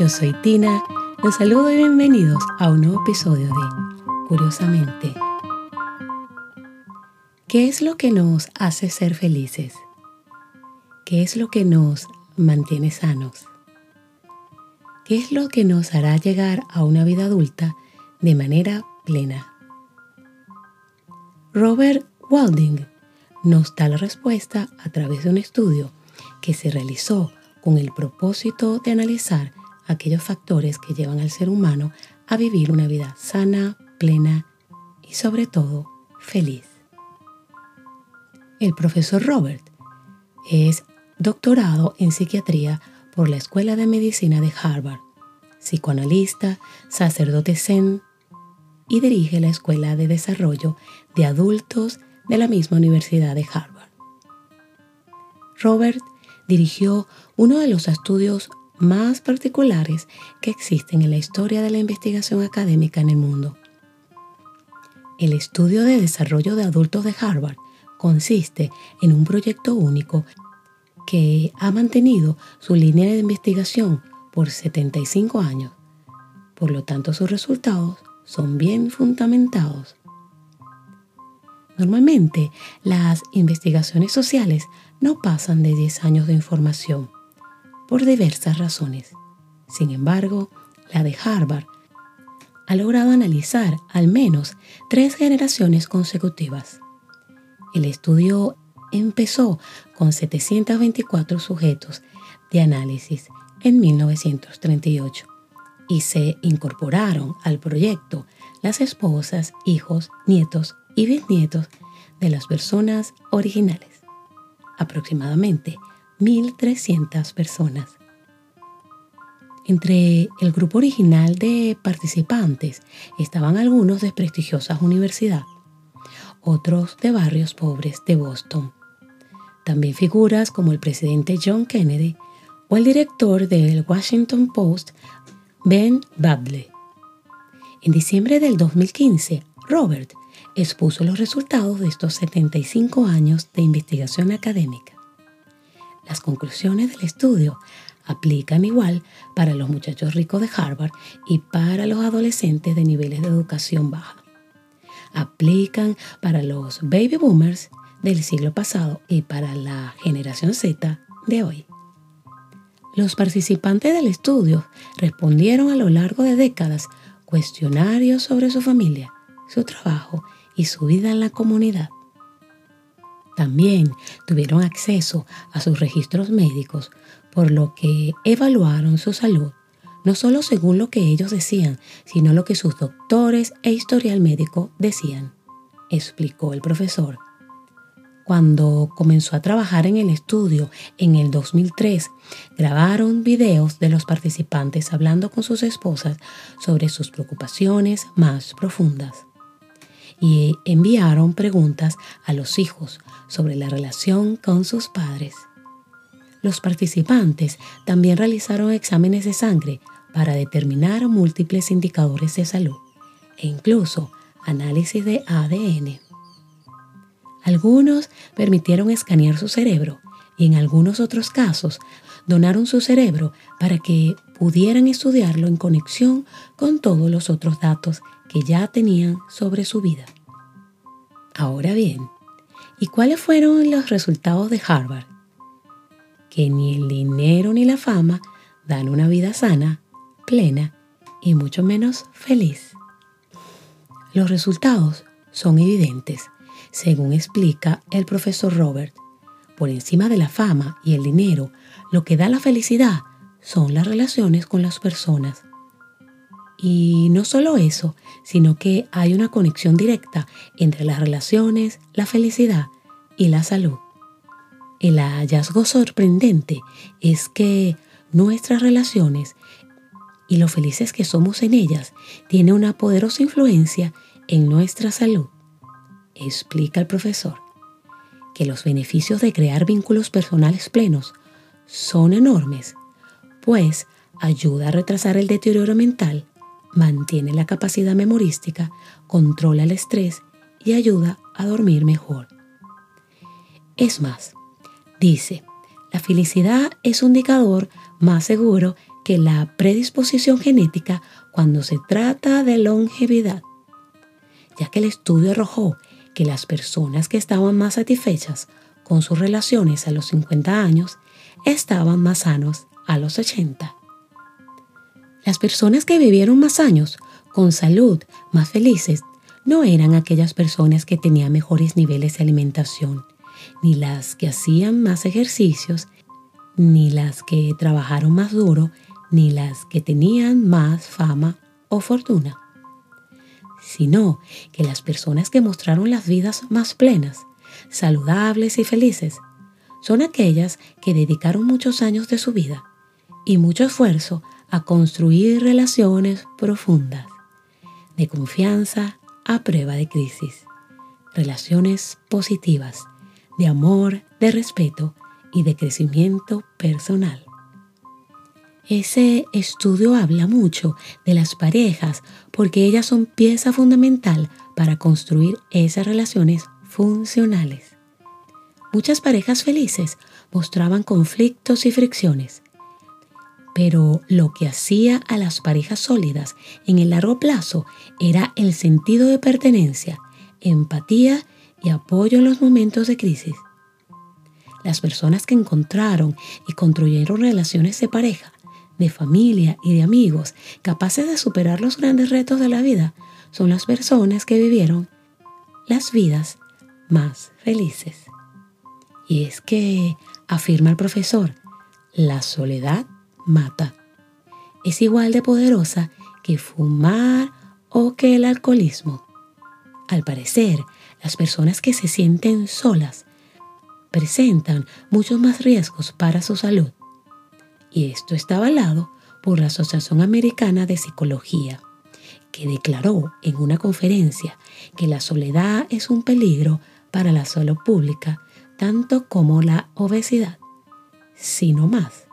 yo soy Tina. Los saludo y bienvenidos a un nuevo episodio de Curiosamente. ¿Qué es lo que nos hace ser felices? ¿Qué es lo que nos mantiene sanos? ¿Qué es lo que nos hará llegar a una vida adulta de manera plena? Robert Walding nos da la respuesta a través de un estudio que se realizó con el propósito de analizar aquellos factores que llevan al ser humano a vivir una vida sana, plena y sobre todo feliz. El profesor Robert es doctorado en psiquiatría por la Escuela de Medicina de Harvard, psicoanalista, sacerdote zen y dirige la Escuela de Desarrollo de Adultos de la misma Universidad de Harvard. Robert dirigió uno de los estudios más particulares que existen en la historia de la investigación académica en el mundo. El estudio de desarrollo de adultos de Harvard consiste en un proyecto único que ha mantenido su línea de investigación por 75 años. Por lo tanto, sus resultados son bien fundamentados. Normalmente, las investigaciones sociales no pasan de 10 años de información, por diversas razones. Sin embargo, la de Harvard ha logrado analizar al menos tres generaciones consecutivas. El estudio empezó con 724 sujetos de análisis en 1938 y se incorporaron al proyecto las esposas, hijos, nietos y bisnietos de las personas originales aproximadamente 1.300 personas. Entre el grupo original de participantes estaban algunos de prestigiosas universidades, otros de barrios pobres de Boston. También figuras como el presidente John Kennedy o el director del Washington Post, Ben Babley. En diciembre del 2015, Robert expuso los resultados de estos 75 años de investigación académica. Las conclusiones del estudio aplican igual para los muchachos ricos de Harvard y para los adolescentes de niveles de educación baja. Aplican para los baby boomers del siglo pasado y para la generación Z de hoy. Los participantes del estudio respondieron a lo largo de décadas cuestionarios sobre su familia, su trabajo y su vida en la comunidad. También tuvieron acceso a sus registros médicos, por lo que evaluaron su salud, no solo según lo que ellos decían, sino lo que sus doctores e historial médico decían, explicó el profesor. Cuando comenzó a trabajar en el estudio en el 2003, grabaron videos de los participantes hablando con sus esposas sobre sus preocupaciones más profundas y enviaron preguntas a los hijos sobre la relación con sus padres. Los participantes también realizaron exámenes de sangre para determinar múltiples indicadores de salud e incluso análisis de ADN. Algunos permitieron escanear su cerebro y en algunos otros casos donaron su cerebro para que pudieran estudiarlo en conexión con todos los otros datos que ya tenían sobre su vida. Ahora bien, ¿y cuáles fueron los resultados de Harvard? Que ni el dinero ni la fama dan una vida sana, plena y mucho menos feliz. Los resultados son evidentes, según explica el profesor Robert. Por encima de la fama y el dinero, lo que da la felicidad son las relaciones con las personas. Y no solo eso, sino que hay una conexión directa entre las relaciones, la felicidad y la salud. El hallazgo sorprendente es que nuestras relaciones y lo felices que somos en ellas tiene una poderosa influencia en nuestra salud. Explica el profesor que los beneficios de crear vínculos personales plenos son enormes, pues ayuda a retrasar el deterioro mental mantiene la capacidad memorística, controla el estrés y ayuda a dormir mejor. Es más, dice, la felicidad es un indicador más seguro que la predisposición genética cuando se trata de longevidad, ya que el estudio arrojó que las personas que estaban más satisfechas con sus relaciones a los 50 años estaban más sanos a los 80. Las personas que vivieron más años con salud, más felices, no eran aquellas personas que tenían mejores niveles de alimentación, ni las que hacían más ejercicios, ni las que trabajaron más duro, ni las que tenían más fama o fortuna, sino que las personas que mostraron las vidas más plenas, saludables y felices, son aquellas que dedicaron muchos años de su vida y mucho esfuerzo a construir relaciones profundas, de confianza a prueba de crisis, relaciones positivas, de amor, de respeto y de crecimiento personal. Ese estudio habla mucho de las parejas porque ellas son pieza fundamental para construir esas relaciones funcionales. Muchas parejas felices mostraban conflictos y fricciones, pero lo que hacía a las parejas sólidas en el largo plazo era el sentido de pertenencia, empatía y apoyo en los momentos de crisis. Las personas que encontraron y construyeron relaciones de pareja, de familia y de amigos capaces de superar los grandes retos de la vida son las personas que vivieron las vidas más felices. Y es que, afirma el profesor, la soledad mata. Es igual de poderosa que fumar o que el alcoholismo. Al parecer, las personas que se sienten solas presentan muchos más riesgos para su salud. Y esto está avalado por la Asociación Americana de Psicología, que declaró en una conferencia que la soledad es un peligro para la salud pública tanto como la obesidad, sino más.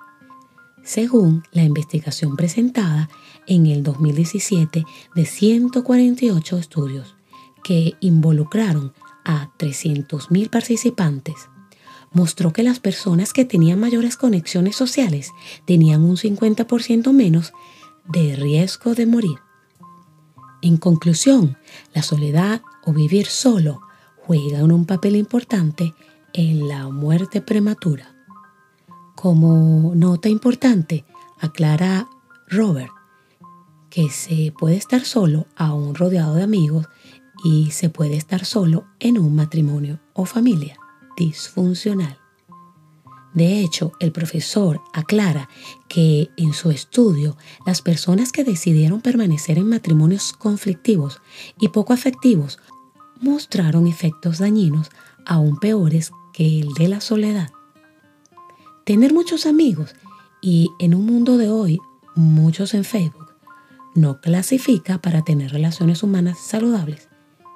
Según la investigación presentada en el 2017 de 148 estudios que involucraron a 300.000 participantes, mostró que las personas que tenían mayores conexiones sociales tenían un 50% menos de riesgo de morir. En conclusión, la soledad o vivir solo juegan un papel importante en la muerte prematura. Como nota importante, aclara Robert que se puede estar solo aún rodeado de amigos y se puede estar solo en un matrimonio o familia disfuncional. De hecho, el profesor aclara que en su estudio las personas que decidieron permanecer en matrimonios conflictivos y poco afectivos mostraron efectos dañinos aún peores que el de la soledad. Tener muchos amigos y en un mundo de hoy muchos en Facebook no clasifica para tener relaciones humanas saludables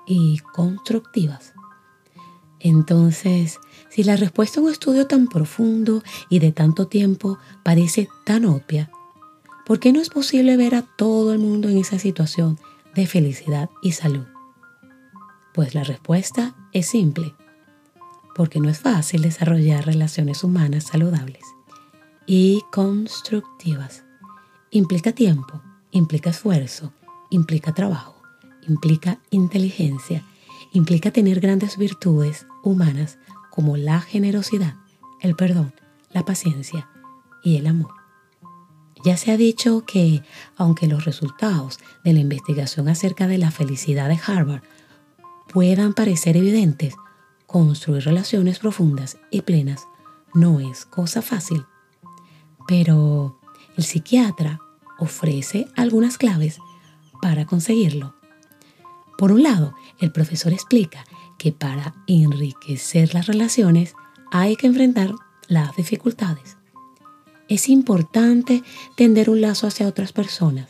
y constructivas. Entonces, si la respuesta a un estudio tan profundo y de tanto tiempo parece tan obvia, ¿por qué no es posible ver a todo el mundo en esa situación de felicidad y salud? Pues la respuesta es simple porque no es fácil desarrollar relaciones humanas saludables y constructivas. Implica tiempo, implica esfuerzo, implica trabajo, implica inteligencia, implica tener grandes virtudes humanas como la generosidad, el perdón, la paciencia y el amor. Ya se ha dicho que, aunque los resultados de la investigación acerca de la felicidad de Harvard puedan parecer evidentes, construir relaciones profundas y plenas no es cosa fácil. Pero el psiquiatra ofrece algunas claves para conseguirlo. Por un lado, el profesor explica que para enriquecer las relaciones hay que enfrentar las dificultades. Es importante tender un lazo hacia otras personas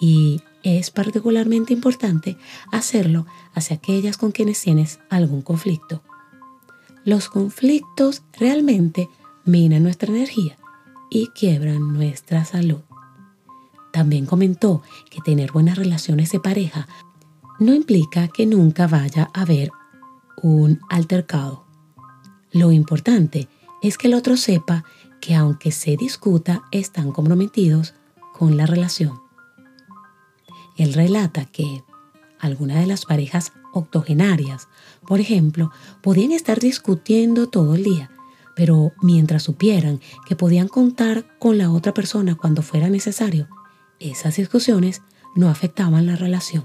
y es particularmente importante hacerlo hacia aquellas con quienes tienes algún conflicto. Los conflictos realmente minan nuestra energía y quiebran nuestra salud. También comentó que tener buenas relaciones de pareja no implica que nunca vaya a haber un altercado. Lo importante es que el otro sepa que aunque se discuta, están comprometidos con la relación. Él relata que algunas de las parejas octogenarias, por ejemplo, podían estar discutiendo todo el día, pero mientras supieran que podían contar con la otra persona cuando fuera necesario, esas discusiones no afectaban la relación.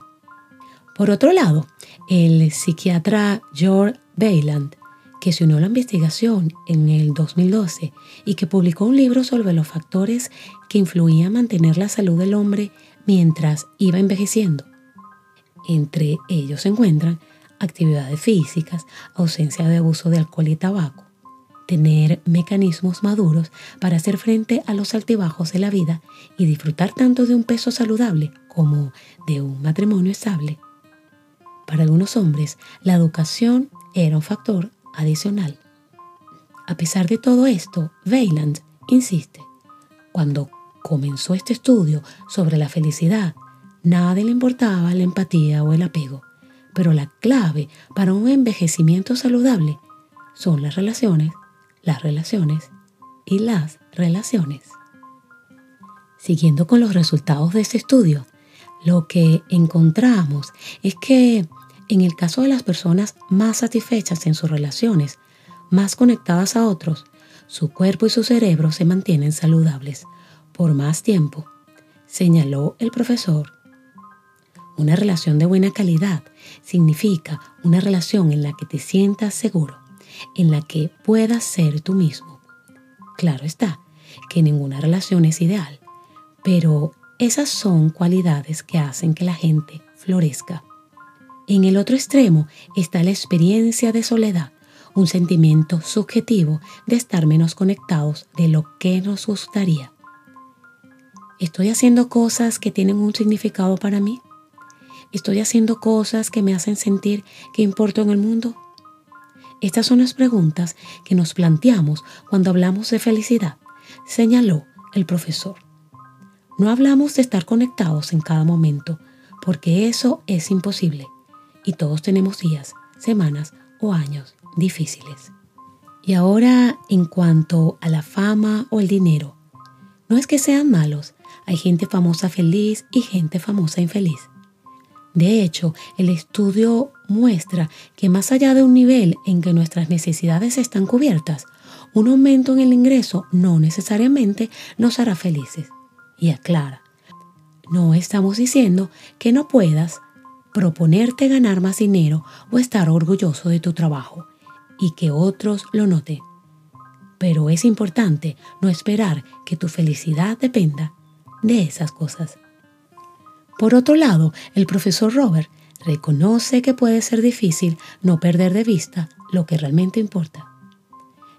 Por otro lado, el psiquiatra George Bayland, que se unió a la investigación en el 2012 y que publicó un libro sobre los factores que influían a mantener la salud del hombre mientras iba envejeciendo. Entre ellos se encuentran actividades físicas, ausencia de abuso de alcohol y tabaco, tener mecanismos maduros para hacer frente a los altibajos de la vida y disfrutar tanto de un peso saludable como de un matrimonio estable. Para algunos hombres, la educación era un factor adicional. A pesar de todo esto, Weiland insiste, cuando comenzó este estudio sobre la felicidad, nada le importaba la empatía o el apego, pero la clave para un envejecimiento saludable son las relaciones, las relaciones y las relaciones. Siguiendo con los resultados de este estudio, lo que encontramos es que en el caso de las personas más satisfechas en sus relaciones, más conectadas a otros, su cuerpo y su cerebro se mantienen saludables por más tiempo, señaló el profesor. Una relación de buena calidad significa una relación en la que te sientas seguro, en la que puedas ser tú mismo. Claro está que ninguna relación es ideal, pero esas son cualidades que hacen que la gente florezca. En el otro extremo está la experiencia de soledad, un sentimiento subjetivo de estar menos conectados de lo que nos gustaría. ¿Estoy haciendo cosas que tienen un significado para mí? ¿Estoy haciendo cosas que me hacen sentir que importo en el mundo? Estas son las preguntas que nos planteamos cuando hablamos de felicidad, señaló el profesor. No hablamos de estar conectados en cada momento, porque eso es imposible y todos tenemos días, semanas o años difíciles. Y ahora, en cuanto a la fama o el dinero, no es que sean malos, hay gente famosa feliz y gente famosa infeliz. De hecho, el estudio muestra que más allá de un nivel en que nuestras necesidades están cubiertas, un aumento en el ingreso no necesariamente nos hará felices. Y aclara, no estamos diciendo que no puedas proponerte ganar más dinero o estar orgulloso de tu trabajo y que otros lo noten. Pero es importante no esperar que tu felicidad dependa de esas cosas. Por otro lado, el profesor Robert reconoce que puede ser difícil no perder de vista lo que realmente importa.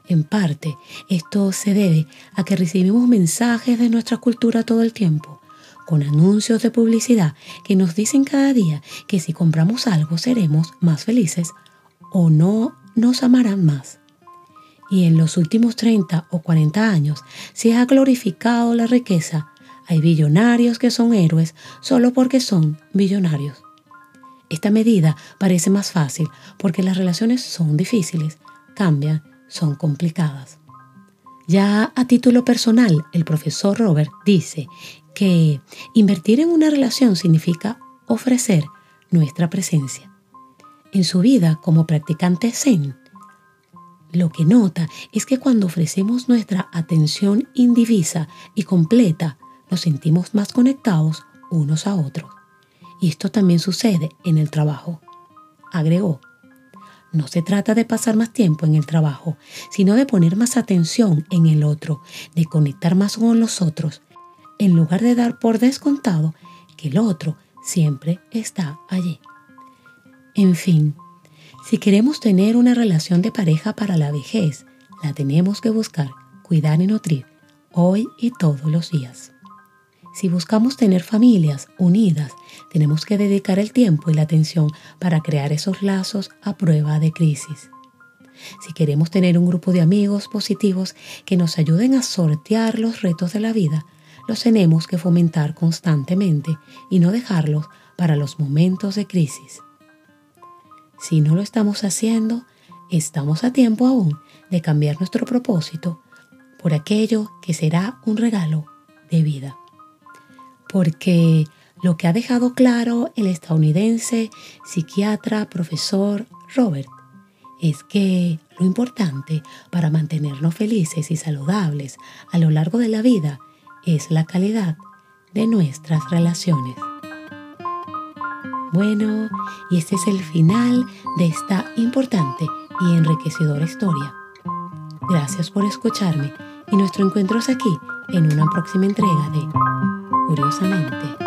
En parte, esto se debe a que recibimos mensajes de nuestra cultura todo el tiempo con anuncios de publicidad que nos dicen cada día que si compramos algo seremos más felices o no nos amarán más. Y en los últimos 30 o 40 años se ha glorificado la riqueza. Hay billonarios que son héroes solo porque son billonarios. Esta medida parece más fácil porque las relaciones son difíciles, cambian, son complicadas. Ya a título personal, el profesor Robert dice que invertir en una relación significa ofrecer nuestra presencia. En su vida como practicante Zen, lo que nota es que cuando ofrecemos nuestra atención indivisa y completa, nos sentimos más conectados unos a otros. Y esto también sucede en el trabajo. Agregó, no se trata de pasar más tiempo en el trabajo, sino de poner más atención en el otro, de conectar más con los otros en lugar de dar por descontado que el otro siempre está allí. En fin, si queremos tener una relación de pareja para la vejez, la tenemos que buscar, cuidar y nutrir hoy y todos los días. Si buscamos tener familias unidas, tenemos que dedicar el tiempo y la atención para crear esos lazos a prueba de crisis. Si queremos tener un grupo de amigos positivos que nos ayuden a sortear los retos de la vida, los tenemos que fomentar constantemente y no dejarlos para los momentos de crisis. Si no lo estamos haciendo, estamos a tiempo aún de cambiar nuestro propósito por aquello que será un regalo de vida. Porque lo que ha dejado claro el estadounidense psiquiatra profesor Robert es que lo importante para mantenernos felices y saludables a lo largo de la vida es la calidad de nuestras relaciones. Bueno, y este es el final de esta importante y enriquecedora historia. Gracias por escucharme y nuestro encuentro es aquí en una próxima entrega de Curiosamente